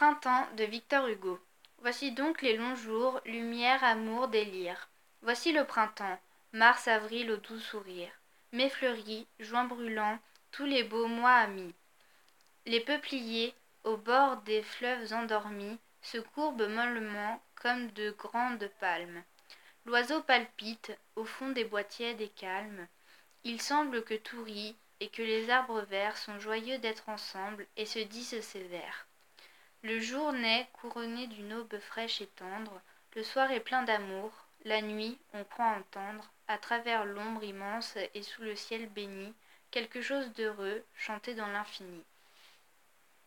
Printemps de Victor Hugo. Voici donc les longs jours, lumière, amour, délire. Voici le printemps, mars, avril au doux sourire. Mai fleuri, juin brûlant, tous les beaux mois amis. Les peupliers, au bord des fleuves endormis, se courbent mollement comme de grandes palmes. L'oiseau palpite au fond des tièdes et calmes. Il semble que tout rit et que les arbres verts sont joyeux d'être ensemble et se disent vers. Le jour naît couronné d'une aube fraîche et tendre, le soir est plein d'amour, la nuit, on croit entendre, à travers l'ombre immense et sous le ciel béni, quelque chose d'heureux chanter dans l'infini.